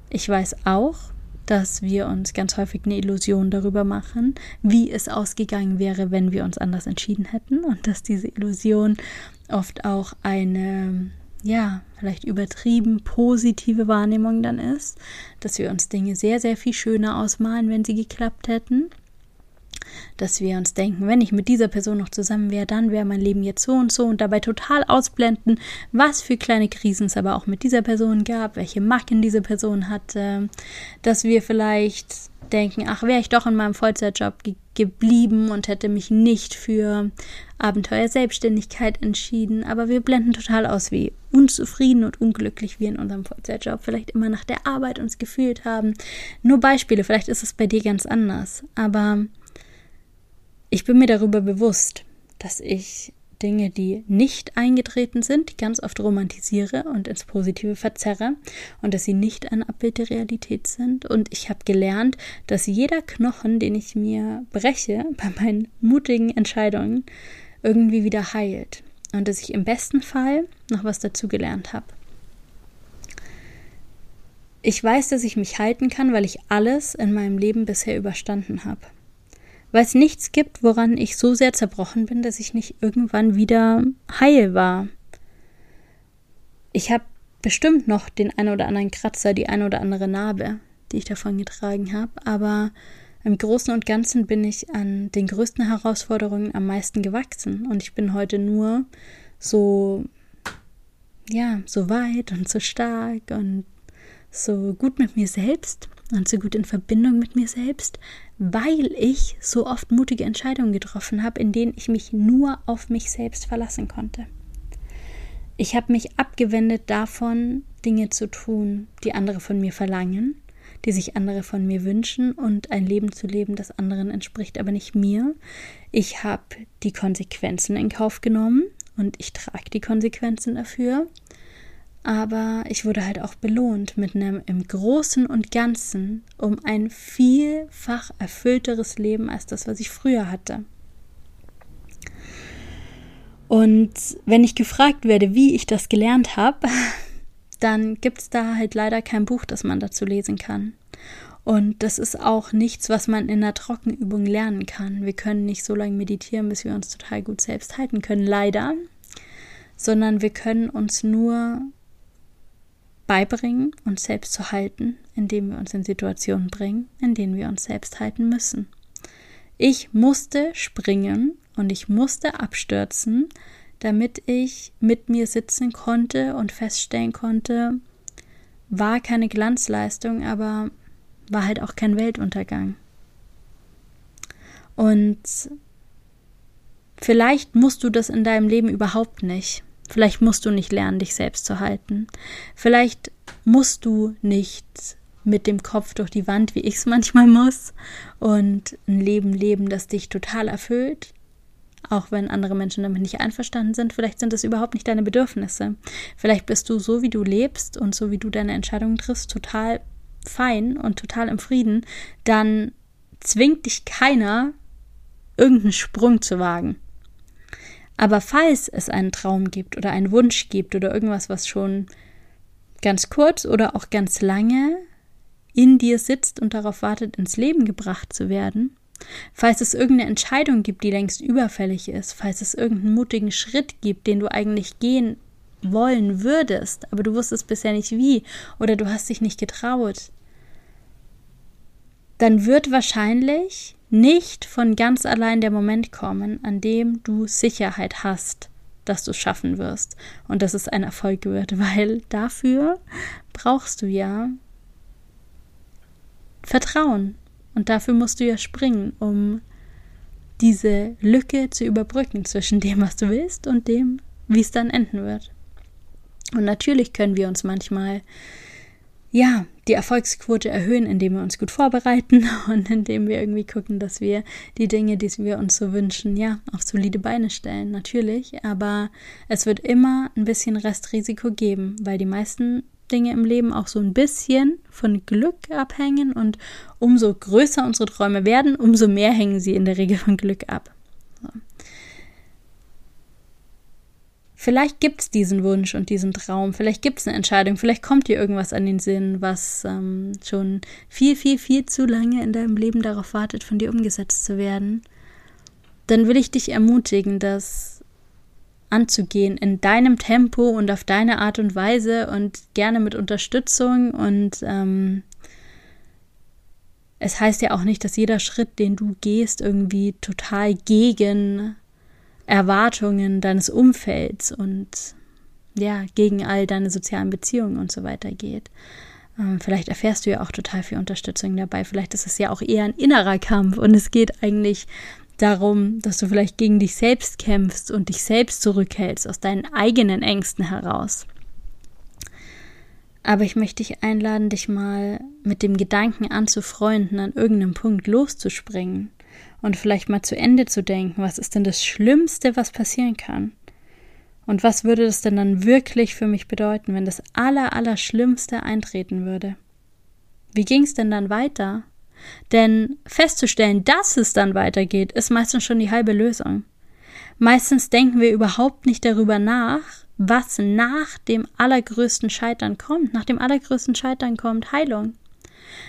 ich weiß auch, dass wir uns ganz häufig eine Illusion darüber machen, wie es ausgegangen wäre, wenn wir uns anders entschieden hätten und dass diese Illusion oft auch eine, ja, vielleicht übertrieben positive Wahrnehmung dann ist, dass wir uns Dinge sehr, sehr viel schöner ausmalen, wenn sie geklappt hätten dass wir uns denken, wenn ich mit dieser Person noch zusammen wäre, dann wäre mein Leben jetzt so und so und dabei total ausblenden, was für kleine Krisen es aber auch mit dieser Person gab, welche Macken diese Person hatte, dass wir vielleicht denken, ach, wäre ich doch in meinem Vollzeitjob ge geblieben und hätte mich nicht für Abenteuer Selbstständigkeit entschieden, aber wir blenden total aus, wie unzufrieden und unglücklich wir in unserem Vollzeitjob vielleicht immer nach der Arbeit uns gefühlt haben. Nur Beispiele, vielleicht ist es bei dir ganz anders, aber ich bin mir darüber bewusst, dass ich Dinge, die nicht eingetreten sind, ganz oft romantisiere und ins Positive verzerre und dass sie nicht ein Abbild der Realität sind. Und ich habe gelernt, dass jeder Knochen, den ich mir breche bei meinen mutigen Entscheidungen, irgendwie wieder heilt. Und dass ich im besten Fall noch was dazu gelernt habe. Ich weiß, dass ich mich halten kann, weil ich alles in meinem Leben bisher überstanden habe weil es nichts gibt, woran ich so sehr zerbrochen bin, dass ich nicht irgendwann wieder heil war. Ich habe bestimmt noch den ein oder anderen Kratzer, die ein oder andere Narbe, die ich davon getragen habe, aber im Großen und Ganzen bin ich an den größten Herausforderungen am meisten gewachsen und ich bin heute nur so ja, so weit und so stark und so gut mit mir selbst und so gut in Verbindung mit mir selbst, weil ich so oft mutige Entscheidungen getroffen habe, in denen ich mich nur auf mich selbst verlassen konnte. Ich habe mich abgewendet davon, Dinge zu tun, die andere von mir verlangen, die sich andere von mir wünschen und ein Leben zu leben, das anderen entspricht, aber nicht mir. Ich habe die Konsequenzen in Kauf genommen und ich trage die Konsequenzen dafür aber ich wurde halt auch belohnt mit einem im Großen und Ganzen um ein vielfach erfüllteres Leben als das, was ich früher hatte. Und wenn ich gefragt werde, wie ich das gelernt habe, dann gibt es da halt leider kein Buch, das man dazu lesen kann. Und das ist auch nichts, was man in einer Trockenübung lernen kann. Wir können nicht so lange meditieren, bis wir uns total gut selbst halten können, leider. Sondern wir können uns nur beibringen, uns selbst zu halten, indem wir uns in Situationen bringen, in denen wir uns selbst halten müssen. Ich musste springen und ich musste abstürzen, damit ich mit mir sitzen konnte und feststellen konnte, war keine Glanzleistung, aber war halt auch kein Weltuntergang. Und vielleicht musst du das in deinem Leben überhaupt nicht. Vielleicht musst du nicht lernen, dich selbst zu halten. Vielleicht musst du nicht mit dem Kopf durch die Wand, wie ich es manchmal muss, und ein Leben leben, das dich total erfüllt, auch wenn andere Menschen damit nicht einverstanden sind. Vielleicht sind es überhaupt nicht deine Bedürfnisse. Vielleicht bist du so, wie du lebst und so, wie du deine Entscheidungen triffst, total fein und total im Frieden. Dann zwingt dich keiner, irgendeinen Sprung zu wagen. Aber falls es einen Traum gibt oder einen Wunsch gibt oder irgendwas, was schon ganz kurz oder auch ganz lange in dir sitzt und darauf wartet, ins Leben gebracht zu werden, falls es irgendeine Entscheidung gibt, die längst überfällig ist, falls es irgendeinen mutigen Schritt gibt, den du eigentlich gehen wollen würdest, aber du wusstest bisher nicht wie oder du hast dich nicht getraut, dann wird wahrscheinlich nicht von ganz allein der Moment kommen, an dem du Sicherheit hast, dass du es schaffen wirst und dass es ein Erfolg wird, weil dafür brauchst du ja Vertrauen und dafür musst du ja springen, um diese Lücke zu überbrücken zwischen dem, was du willst und dem, wie es dann enden wird. Und natürlich können wir uns manchmal ja, die Erfolgsquote erhöhen, indem wir uns gut vorbereiten und indem wir irgendwie gucken, dass wir die Dinge, die wir uns so wünschen, ja, auf solide Beine stellen, natürlich. Aber es wird immer ein bisschen Restrisiko geben, weil die meisten Dinge im Leben auch so ein bisschen von Glück abhängen und umso größer unsere Träume werden, umso mehr hängen sie in der Regel von Glück ab. Vielleicht gibt es diesen Wunsch und diesen Traum, vielleicht gibt es eine Entscheidung, vielleicht kommt dir irgendwas an den Sinn, was ähm, schon viel, viel, viel zu lange in deinem Leben darauf wartet, von dir umgesetzt zu werden. Dann will ich dich ermutigen, das anzugehen in deinem Tempo und auf deine Art und Weise und gerne mit Unterstützung. Und ähm, es heißt ja auch nicht, dass jeder Schritt, den du gehst, irgendwie total gegen Erwartungen deines Umfelds und ja, gegen all deine sozialen Beziehungen und so weiter geht. Ähm, vielleicht erfährst du ja auch total viel Unterstützung dabei. Vielleicht ist es ja auch eher ein innerer Kampf und es geht eigentlich darum, dass du vielleicht gegen dich selbst kämpfst und dich selbst zurückhältst aus deinen eigenen Ängsten heraus. Aber ich möchte dich einladen, dich mal mit dem Gedanken anzufreunden, an irgendeinem Punkt loszuspringen und vielleicht mal zu Ende zu denken, was ist denn das Schlimmste, was passieren kann? Und was würde das denn dann wirklich für mich bedeuten, wenn das Aller, Allerschlimmste eintreten würde? Wie ging es denn dann weiter? Denn festzustellen, dass es dann weitergeht, ist meistens schon die halbe Lösung. Meistens denken wir überhaupt nicht darüber nach, was nach dem allergrößten Scheitern kommt. Nach dem allergrößten Scheitern kommt Heilung.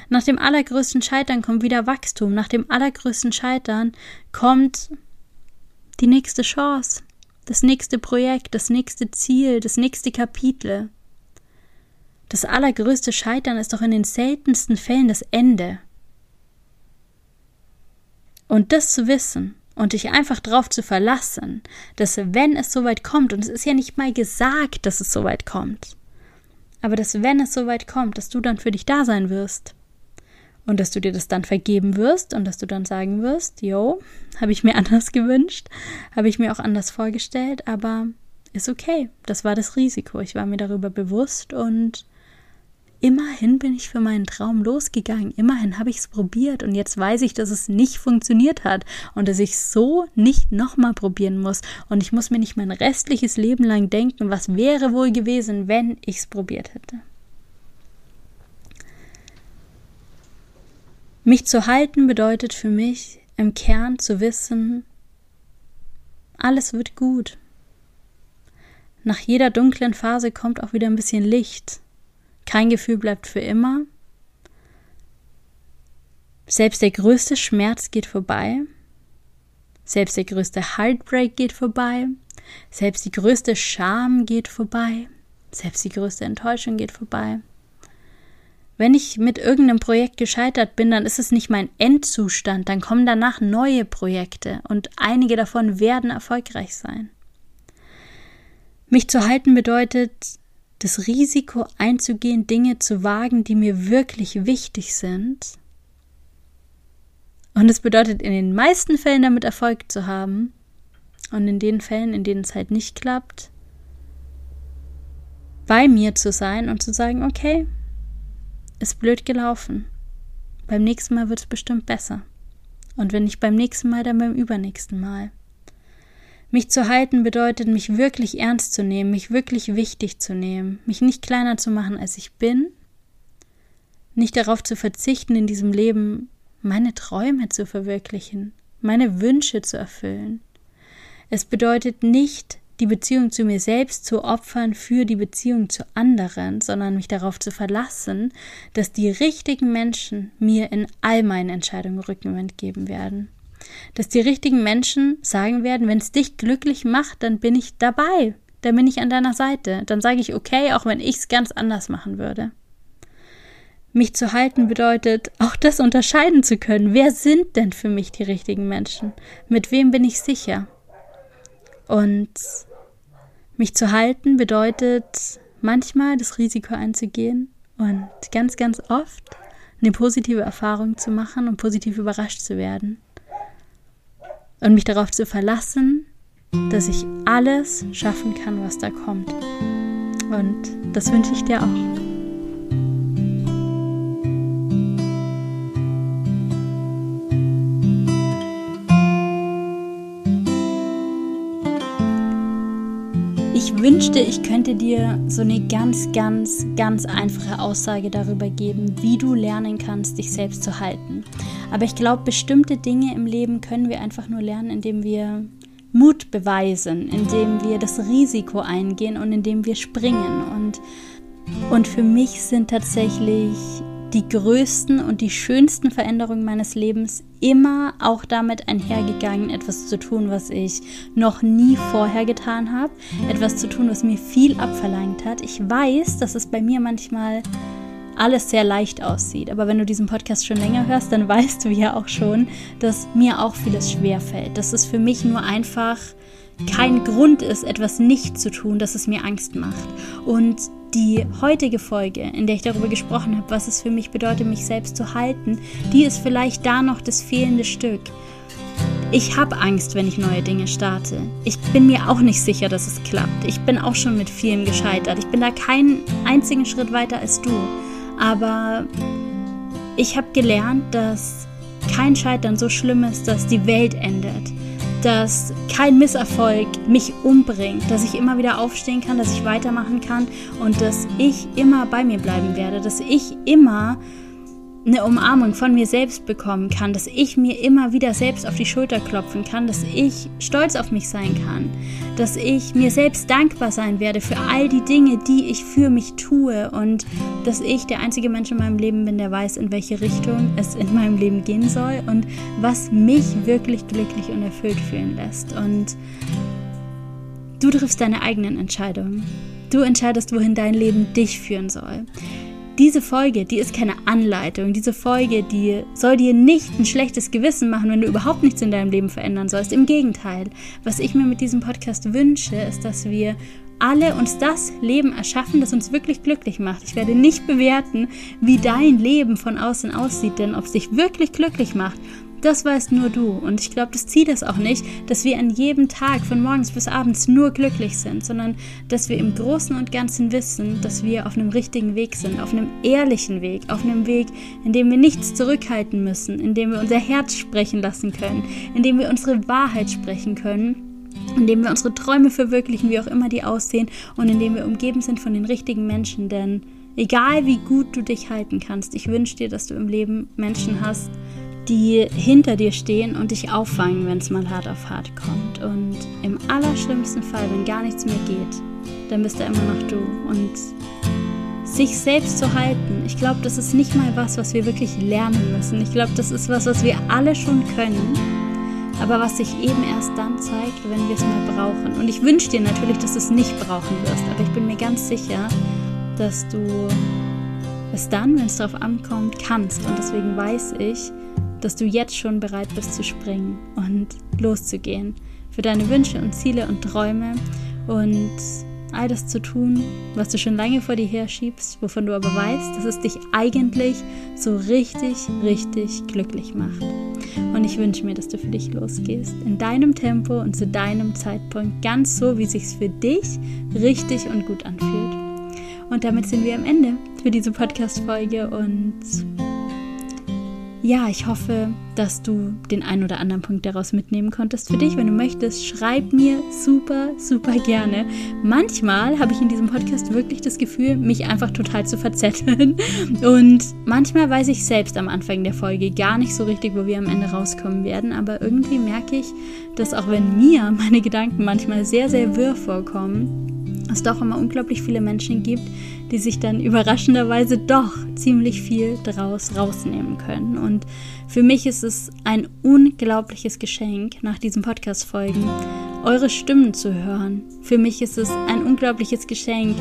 Nach dem allergrößten Scheitern kommt wieder Wachstum. Nach dem allergrößten Scheitern kommt die nächste Chance, das nächste Projekt, das nächste Ziel, das nächste Kapitel. Das allergrößte Scheitern ist doch in den seltensten Fällen das Ende. Und das zu wissen und dich einfach darauf zu verlassen, dass wenn es soweit kommt, und es ist ja nicht mal gesagt, dass es soweit kommt, aber dass wenn es soweit kommt, dass du dann für dich da sein wirst und dass du dir das dann vergeben wirst und dass du dann sagen wirst, yo, habe ich mir anders gewünscht, habe ich mir auch anders vorgestellt, aber ist okay. Das war das Risiko. Ich war mir darüber bewusst und immerhin bin ich für meinen Traum losgegangen. Immerhin habe ich es probiert und jetzt weiß ich, dass es nicht funktioniert hat und dass ich so nicht nochmal probieren muss. Und ich muss mir nicht mein restliches Leben lang denken, was wäre wohl gewesen, wenn ich es probiert hätte. Mich zu halten bedeutet für mich im Kern zu wissen, alles wird gut. nach jeder dunklen Phase kommt auch wieder ein bisschen Licht. Kein Gefühl bleibt für immer. Selbst der größte Schmerz geht vorbei. Selbst der größte Heartbreak geht vorbei. Selbst die größte Scham geht vorbei. Selbst die größte Enttäuschung geht vorbei. Wenn ich mit irgendeinem Projekt gescheitert bin, dann ist es nicht mein Endzustand, dann kommen danach neue Projekte und einige davon werden erfolgreich sein. Mich zu halten bedeutet, das Risiko einzugehen, Dinge zu wagen, die mir wirklich wichtig sind. Und es bedeutet in den meisten Fällen damit Erfolg zu haben. Und in den Fällen, in denen es halt nicht klappt, bei mir zu sein und zu sagen, okay, ist blöd gelaufen. Beim nächsten Mal wird es bestimmt besser. Und wenn nicht beim nächsten Mal, dann beim übernächsten Mal. Mich zu halten bedeutet, mich wirklich ernst zu nehmen, mich wirklich wichtig zu nehmen, mich nicht kleiner zu machen, als ich bin, nicht darauf zu verzichten, in diesem Leben meine Träume zu verwirklichen, meine Wünsche zu erfüllen. Es bedeutet nicht, die Beziehung zu mir selbst zu opfern für die Beziehung zu anderen, sondern mich darauf zu verlassen, dass die richtigen Menschen mir in all meinen Entscheidungen Rückenwind geben werden. Dass die richtigen Menschen sagen werden, wenn es dich glücklich macht, dann bin ich dabei, dann bin ich an deiner Seite, dann sage ich okay, auch wenn ich es ganz anders machen würde. Mich zu halten bedeutet, auch das unterscheiden zu können. Wer sind denn für mich die richtigen Menschen? Mit wem bin ich sicher? Und mich zu halten bedeutet manchmal das Risiko einzugehen und ganz, ganz oft eine positive Erfahrung zu machen und positiv überrascht zu werden. Und mich darauf zu verlassen, dass ich alles schaffen kann, was da kommt. Und das wünsche ich dir auch. Wünschte, ich könnte dir so eine ganz, ganz, ganz einfache Aussage darüber geben, wie du lernen kannst, dich selbst zu halten. Aber ich glaube, bestimmte Dinge im Leben können wir einfach nur lernen, indem wir Mut beweisen, indem wir das Risiko eingehen und indem wir springen. Und, und für mich sind tatsächlich die größten und die schönsten Veränderungen meines Lebens immer auch damit einhergegangen, etwas zu tun, was ich noch nie vorher getan habe, etwas zu tun, was mir viel abverlangt hat. Ich weiß, dass es bei mir manchmal alles sehr leicht aussieht. Aber wenn du diesen Podcast schon länger hörst, dann weißt du ja auch schon, dass mir auch vieles schwer fällt. Dass es für mich nur einfach kein Grund ist, etwas nicht zu tun, dass es mir Angst macht. Und die heutige Folge, in der ich darüber gesprochen habe, was es für mich bedeutet, mich selbst zu halten, die ist vielleicht da noch das fehlende Stück. Ich habe Angst, wenn ich neue Dinge starte. Ich bin mir auch nicht sicher, dass es klappt. Ich bin auch schon mit vielem gescheitert. Ich bin da keinen einzigen Schritt weiter als du. Aber ich habe gelernt, dass kein Scheitern so schlimm ist, dass die Welt endet dass kein Misserfolg mich umbringt, dass ich immer wieder aufstehen kann, dass ich weitermachen kann und dass ich immer bei mir bleiben werde, dass ich immer eine Umarmung von mir selbst bekommen kann, dass ich mir immer wieder selbst auf die Schulter klopfen kann, dass ich stolz auf mich sein kann, dass ich mir selbst dankbar sein werde für all die Dinge, die ich für mich tue und dass ich der einzige Mensch in meinem Leben bin, der weiß, in welche Richtung es in meinem Leben gehen soll und was mich wirklich glücklich und erfüllt fühlen lässt. Und du triffst deine eigenen Entscheidungen. Du entscheidest, wohin dein Leben dich führen soll diese Folge, die ist keine Anleitung. Diese Folge, die soll dir nicht ein schlechtes Gewissen machen, wenn du überhaupt nichts in deinem Leben verändern sollst. Im Gegenteil, was ich mir mit diesem Podcast wünsche, ist, dass wir alle uns das Leben erschaffen, das uns wirklich glücklich macht. Ich werde nicht bewerten, wie dein Leben von außen aussieht, denn ob es dich wirklich glücklich macht, das weißt nur du. Und ich glaube, das Ziel ist auch nicht, dass wir an jedem Tag von morgens bis abends nur glücklich sind, sondern dass wir im Großen und Ganzen wissen, dass wir auf einem richtigen Weg sind, auf einem ehrlichen Weg, auf einem Weg, in dem wir nichts zurückhalten müssen, in dem wir unser Herz sprechen lassen können, in dem wir unsere Wahrheit sprechen können indem wir unsere Träume verwirklichen, wie auch immer die aussehen, und indem wir umgeben sind von den richtigen Menschen. Denn egal wie gut du dich halten kannst, ich wünsche dir, dass du im Leben Menschen hast, die hinter dir stehen und dich auffangen, wenn es mal hart auf hart kommt. Und im allerschlimmsten Fall, wenn gar nichts mehr geht, dann bist da immer noch du. Und sich selbst zu halten, ich glaube, das ist nicht mal was, was wir wirklich lernen müssen. Ich glaube, das ist was, was wir alle schon können, aber was sich eben erst dann zeigt, wenn wir es mehr brauchen. Und ich wünsche dir natürlich, dass du es nicht brauchen wirst, aber ich bin mir ganz sicher, dass du es dann, wenn es darauf ankommt, kannst. Und deswegen weiß ich, dass du jetzt schon bereit bist zu springen und loszugehen für deine Wünsche und Ziele und Träume und all das zu tun, was du schon lange vor dir her schiebst, wovon du aber weißt, dass es dich eigentlich so richtig, richtig glücklich macht. Und ich wünsche mir, dass du für dich losgehst, in deinem Tempo und zu deinem Zeitpunkt, ganz so, wie sich für dich richtig und gut anfühlt. Und damit sind wir am Ende für diese Podcast-Folge und ja, ich hoffe, dass du den einen oder anderen Punkt daraus mitnehmen konntest für dich. Wenn du möchtest, schreib mir super, super gerne. Manchmal habe ich in diesem Podcast wirklich das Gefühl, mich einfach total zu verzetteln. Und manchmal weiß ich selbst am Anfang der Folge gar nicht so richtig, wo wir am Ende rauskommen werden. Aber irgendwie merke ich, dass auch wenn mir meine Gedanken manchmal sehr, sehr wirr vorkommen, es doch immer unglaublich viele Menschen gibt, die sich dann überraschenderweise doch ziemlich viel daraus rausnehmen können. Und für mich ist es ein unglaubliches Geschenk, nach diesen Podcast-Folgen eure Stimmen zu hören. Für mich ist es ein unglaubliches Geschenk,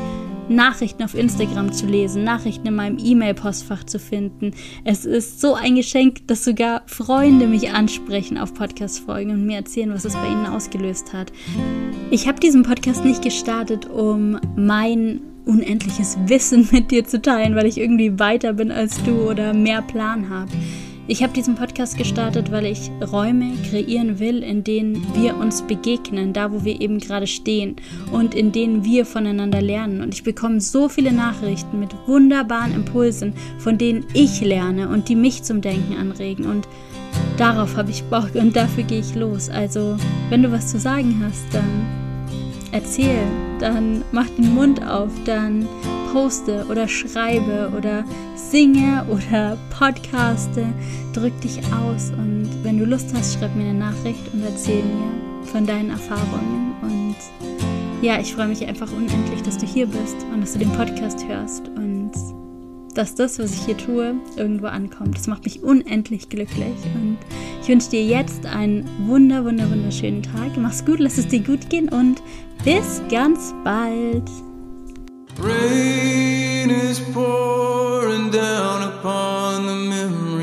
Nachrichten auf Instagram zu lesen, Nachrichten in meinem E-Mail-Postfach zu finden. Es ist so ein Geschenk, dass sogar Freunde mich ansprechen auf Podcast-Folgen und mir erzählen, was es bei ihnen ausgelöst hat. Ich habe diesen Podcast nicht gestartet, um mein unendliches Wissen mit dir zu teilen, weil ich irgendwie weiter bin als du oder mehr Plan habe. Ich habe diesen Podcast gestartet, weil ich Räume kreieren will, in denen wir uns begegnen, da wo wir eben gerade stehen und in denen wir voneinander lernen. Und ich bekomme so viele Nachrichten mit wunderbaren Impulsen, von denen ich lerne und die mich zum Denken anregen. Und darauf habe ich Bock und dafür gehe ich los. Also, wenn du was zu sagen hast, dann erzähl, dann mach den Mund auf, dann poste oder schreibe oder singe oder podcaste, drück dich aus und wenn du Lust hast, schreib mir eine Nachricht und erzähl mir von deinen Erfahrungen. Und ja, ich freue mich einfach unendlich, dass du hier bist und dass du den Podcast hörst. Und dass das, was ich hier tue, irgendwo ankommt. Das macht mich unendlich glücklich. Und ich wünsche dir jetzt einen wunder, wunder, wunderschönen Tag. Mach's gut, lass es dir gut gehen und bis ganz bald. Rain is pouring down upon the memory